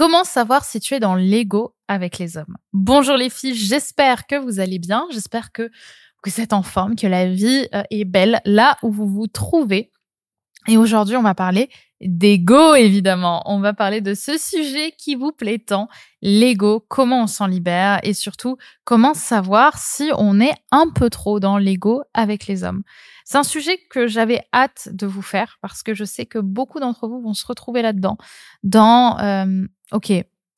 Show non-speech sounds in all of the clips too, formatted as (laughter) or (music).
Comment savoir si tu es dans l'ego avec les hommes? Bonjour les filles, j'espère que vous allez bien, j'espère que vous êtes en forme, que la vie euh, est belle là où vous vous trouvez. Et aujourd'hui, on va parler d'ego, évidemment. On va parler de ce sujet qui vous plaît tant, l'ego, comment on s'en libère et surtout comment savoir si on est un peu trop dans l'ego avec les hommes? C'est un sujet que j'avais hâte de vous faire parce que je sais que beaucoup d'entre vous vont se retrouver là-dedans, dans euh, ok,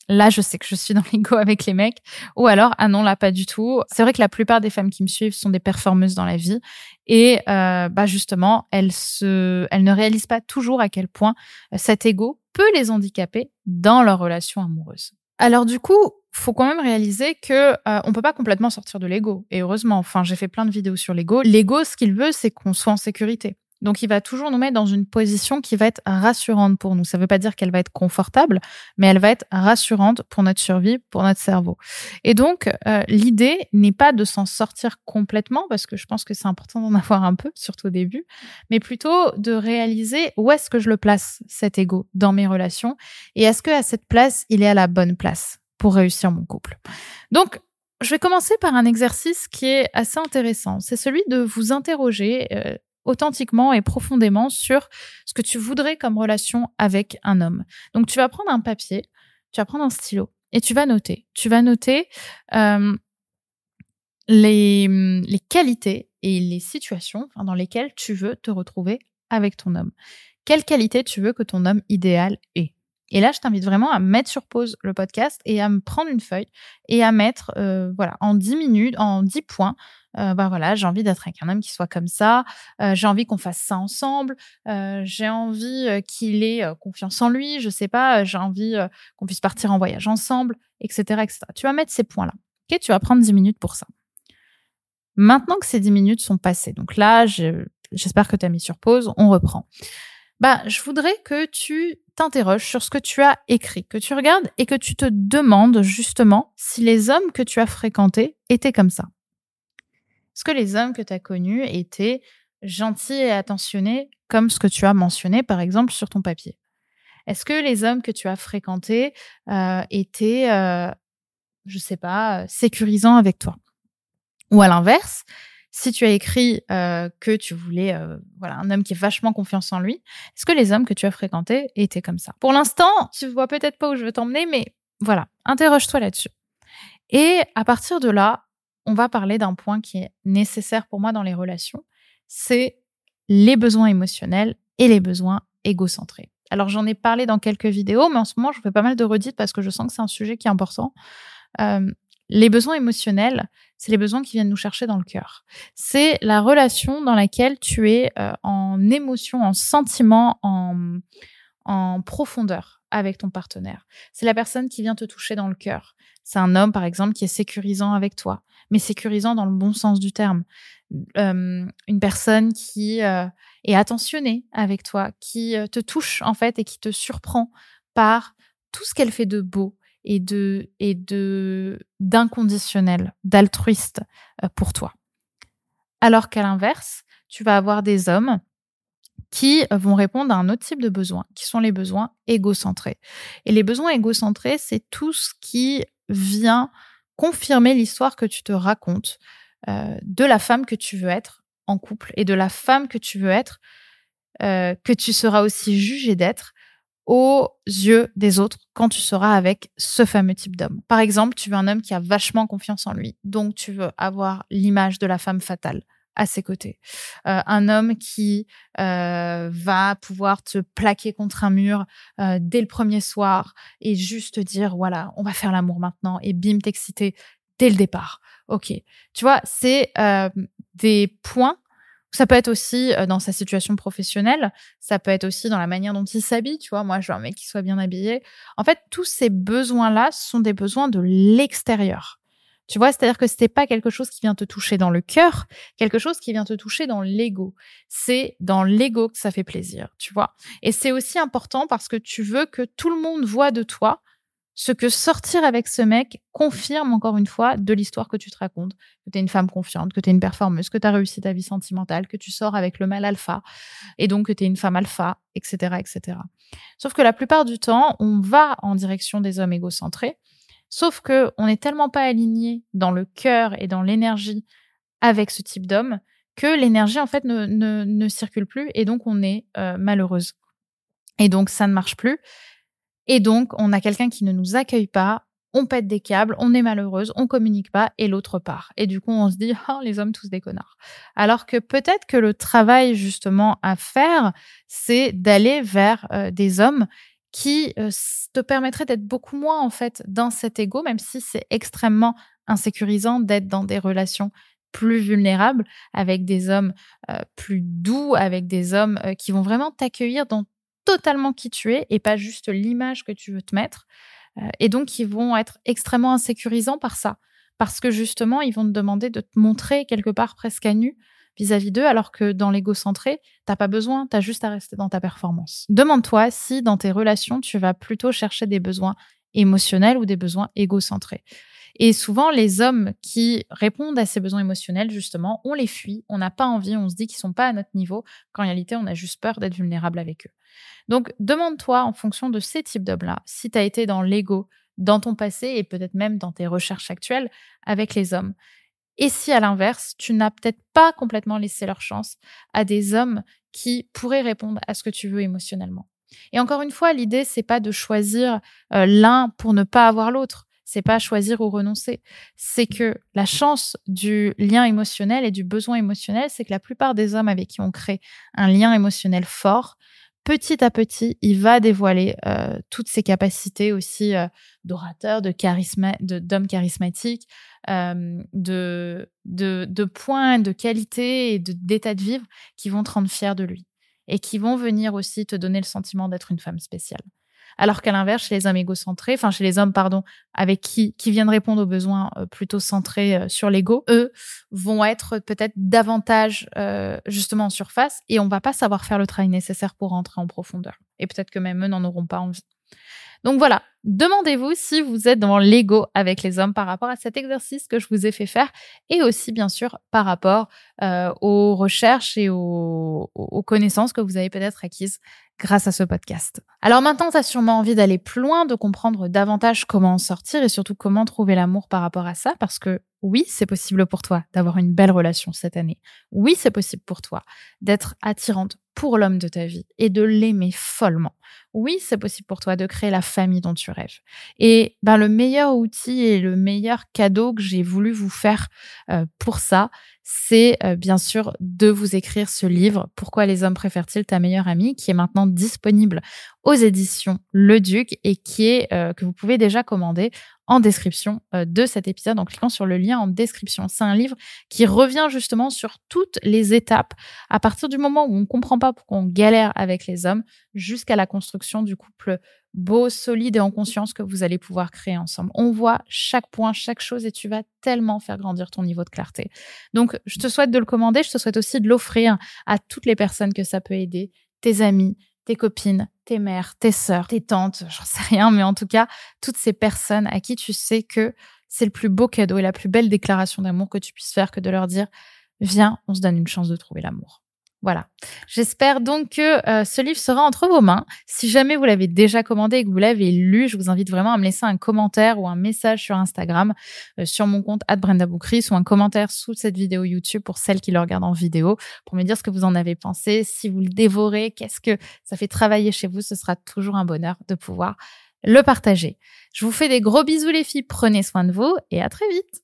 là je sais que je suis dans l'ego avec les mecs, ou alors ah non là pas du tout. C'est vrai que la plupart des femmes qui me suivent sont des performeuses dans la vie et euh, bah justement elles se, elles ne réalisent pas toujours à quel point euh, cet ego peut les handicaper dans leur relation amoureuse. Alors du coup, faut quand même réaliser que euh, on peut pas complètement sortir de l'ego. Et heureusement, enfin, j'ai fait plein de vidéos sur l'ego. L'ego, ce qu'il veut, c'est qu'on soit en sécurité. Donc, il va toujours nous mettre dans une position qui va être rassurante pour nous. Ça ne veut pas dire qu'elle va être confortable, mais elle va être rassurante pour notre survie, pour notre cerveau. Et donc, euh, l'idée n'est pas de s'en sortir complètement, parce que je pense que c'est important d'en (laughs) avoir un peu, surtout au début, mais plutôt de réaliser où est-ce que je le place, cet ego, dans mes relations, et est-ce que à cette place, il est à la bonne place pour réussir mon couple. Donc, je vais commencer par un exercice qui est assez intéressant. C'est celui de vous interroger euh, authentiquement et profondément sur ce que tu voudrais comme relation avec un homme. Donc tu vas prendre un papier, tu vas prendre un stylo et tu vas noter. Tu vas noter euh, les, les qualités et les situations dans lesquelles tu veux te retrouver avec ton homme. Quelle qualité tu veux que ton homme idéal ait? Et là, je t'invite vraiment à mettre sur pause le podcast et à me prendre une feuille et à mettre, euh, voilà, en 10 minutes, en 10 points, euh, bah voilà, j'ai envie d'être avec un homme qui soit comme ça, euh, j'ai envie qu'on fasse ça ensemble, euh, j'ai envie euh, qu'il ait confiance en lui, je sais pas, j'ai envie qu'on puisse partir en voyage ensemble, etc., etc. Tu vas mettre ces points-là. Ok, tu vas prendre 10 minutes pour ça. Maintenant que ces 10 minutes sont passées, donc là, j'espère que tu as mis sur pause, on reprend. Bah, je voudrais que tu t'interroges sur ce que tu as écrit, que tu regardes et que tu te demandes justement si les hommes que tu as fréquentés étaient comme ça. Est-ce que les hommes que tu as connus étaient gentils et attentionnés comme ce que tu as mentionné par exemple sur ton papier? Est-ce que les hommes que tu as fréquentés euh, étaient, euh, je sais pas, sécurisants avec toi? Ou à l'inverse, si tu as écrit euh, que tu voulais euh, voilà un homme qui ait vachement confiance en lui, est-ce que les hommes que tu as fréquentés étaient comme ça? Pour l'instant, tu vois peut-être pas où je veux t'emmener, mais voilà, interroge-toi là-dessus. Et à partir de là, on va parler d'un point qui est nécessaire pour moi dans les relations, c'est les besoins émotionnels et les besoins égocentrés. Alors j'en ai parlé dans quelques vidéos, mais en ce moment je fais pas mal de redites parce que je sens que c'est un sujet qui est important. Euh, les besoins émotionnels, c'est les besoins qui viennent nous chercher dans le cœur. C'est la relation dans laquelle tu es euh, en émotion, en sentiment, en, en profondeur avec ton partenaire. C'est la personne qui vient te toucher dans le cœur. C'est un homme, par exemple, qui est sécurisant avec toi, mais sécurisant dans le bon sens du terme. Euh, une personne qui euh, est attentionnée avec toi, qui te touche en fait et qui te surprend par tout ce qu'elle fait de beau, et de et de d'inconditionnel, d'altruiste euh, pour toi. Alors qu'à l'inverse, tu vas avoir des hommes qui vont répondre à un autre type de besoins, qui sont les besoins égocentrés. Et les besoins égocentrés, c'est tout ce qui vient confirmer l'histoire que tu te racontes euh, de la femme que tu veux être en couple et de la femme que tu veux être, euh, que tu seras aussi jugé d'être aux yeux des autres quand tu seras avec ce fameux type d'homme. Par exemple, tu veux un homme qui a vachement confiance en lui, donc tu veux avoir l'image de la femme fatale à ses côtés. Euh, un homme qui euh, va pouvoir te plaquer contre un mur euh, dès le premier soir et juste dire voilà, on va faire l'amour maintenant et bim t'exciter dès le départ. Ok, tu vois, c'est des points ça peut être aussi euh, dans sa situation professionnelle, ça peut être aussi dans la manière dont il s'habille, tu vois. Moi, je veux un mec qui soit bien habillé. En fait, tous ces besoins-là sont des besoins de l'extérieur. Tu vois, c'est-à-dire que c'était pas quelque chose qui vient te toucher dans le cœur, quelque chose qui vient te toucher dans l'ego. C'est dans l'ego que ça fait plaisir, tu vois. Et c'est aussi important parce que tu veux que tout le monde voit de toi ce que sortir avec ce mec confirme encore une fois de l'histoire que tu te racontes, que tu es une femme confiante, que tu es une performeuse, que tu as réussi ta vie sentimentale, que tu sors avec le mal alpha, et donc que tu es une femme alpha, etc., etc. Sauf que la plupart du temps, on va en direction des hommes égocentrés, sauf que on n'est tellement pas aligné dans le cœur et dans l'énergie avec ce type d'homme que l'énergie en fait ne, ne, circule plus et donc on est euh, malheureuse. Et donc ça ne marche plus. Et donc, on a quelqu'un qui ne nous accueille pas, on pète des câbles, on est malheureuse, on communique pas et l'autre part. Et du coup, on se dit, oh, les hommes tous des connards. Alors que peut-être que le travail justement à faire, c'est d'aller vers euh, des hommes qui euh, te permettraient d'être beaucoup moins en fait dans cet ego, même si c'est extrêmement insécurisant d'être dans des relations plus vulnérables avec des hommes euh, plus doux, avec des hommes qui vont vraiment t'accueillir dans totalement qui tu es et pas juste l'image que tu veux te mettre. Euh, et donc, ils vont être extrêmement insécurisants par ça. Parce que justement, ils vont te demander de te montrer quelque part presque à nu vis-à-vis d'eux, alors que dans l'égocentré, t'as pas besoin, tu as juste à rester dans ta performance. Demande-toi si dans tes relations, tu vas plutôt chercher des besoins émotionnels ou des besoins égocentrés. Et souvent, les hommes qui répondent à ces besoins émotionnels, justement, on les fuit, on n'a pas envie, on se dit qu'ils sont pas à notre niveau, qu'en réalité, on a juste peur d'être vulnérable avec eux. Donc, demande-toi en fonction de ces types d'hommes-là, si tu as été dans l'ego, dans ton passé et peut-être même dans tes recherches actuelles avec les hommes. Et si à l'inverse, tu n'as peut-être pas complètement laissé leur chance à des hommes qui pourraient répondre à ce que tu veux émotionnellement. Et encore une fois, l'idée c'est pas de choisir euh, l'un pour ne pas avoir l'autre c'est pas choisir ou renoncer. C'est que la chance du lien émotionnel et du besoin émotionnel, c'est que la plupart des hommes avec qui on crée un lien émotionnel fort, petit à petit, il va dévoiler euh, toutes ses capacités aussi euh, d'orateur, de charisme, d'homme charismatique, euh, de, de, points, de qualité et d'état de, de vivre qui vont te rendre fier de lui et qui vont venir aussi te donner le sentiment d'être une femme spéciale. Alors qu'à l'inverse, chez les hommes égocentrés, enfin chez les hommes, pardon, avec qui qui viennent répondre aux besoins euh, plutôt centrés euh, sur l'ego, eux vont être peut-être davantage euh, justement en surface et on va pas savoir faire le travail nécessaire pour rentrer en profondeur. Et peut-être que même eux n'en auront pas envie. Donc voilà, demandez-vous si vous êtes dans l'ego avec les hommes par rapport à cet exercice que je vous ai fait faire et aussi bien sûr par rapport aux recherches et aux, aux connaissances que vous avez peut-être acquises grâce à ce podcast. Alors maintenant, tu as sûrement envie d'aller plus loin, de comprendre davantage comment en sortir et surtout comment trouver l'amour par rapport à ça, parce que oui, c'est possible pour toi d'avoir une belle relation cette année. Oui, c'est possible pour toi d'être attirante pour l'homme de ta vie et de l'aimer follement. Oui, c'est possible pour toi de créer la famille dont tu rêves. Et ben, le meilleur outil et le meilleur cadeau que j'ai voulu vous faire euh, pour ça, c'est euh, bien sûr de vous écrire ce livre, Pourquoi les hommes préfèrent-ils ta meilleure amie, qui est maintenant disponible aux éditions Le Duc et qui est euh, que vous pouvez déjà commander en description euh, de cet épisode en cliquant sur le lien en description. C'est un livre qui revient justement sur toutes les étapes à partir du moment où on ne comprend pas pourquoi on galère avec les hommes jusqu'à la construction du couple beau, solide et en conscience que vous allez pouvoir créer ensemble. On voit chaque point, chaque chose et tu vas tellement faire grandir ton niveau de clarté. Donc, je te souhaite de le commander. Je te souhaite aussi de l'offrir à toutes les personnes que ça peut aider, tes amis, tes copines, tes mères, tes sœurs, tes tantes, j'en sais rien, mais en tout cas, toutes ces personnes à qui tu sais que c'est le plus beau cadeau et la plus belle déclaration d'amour que tu puisses faire que de leur dire, viens, on se donne une chance de trouver l'amour. Voilà. J'espère donc que euh, ce livre sera entre vos mains. Si jamais vous l'avez déjà commandé et que vous l'avez lu, je vous invite vraiment à me laisser un commentaire ou un message sur Instagram, euh, sur mon compte Brenda Boukris ou un commentaire sous cette vidéo YouTube pour celles qui le regardent en vidéo, pour me dire ce que vous en avez pensé. Si vous le dévorez, qu'est-ce que ça fait travailler chez vous, ce sera toujours un bonheur de pouvoir le partager. Je vous fais des gros bisous les filles, prenez soin de vous et à très vite.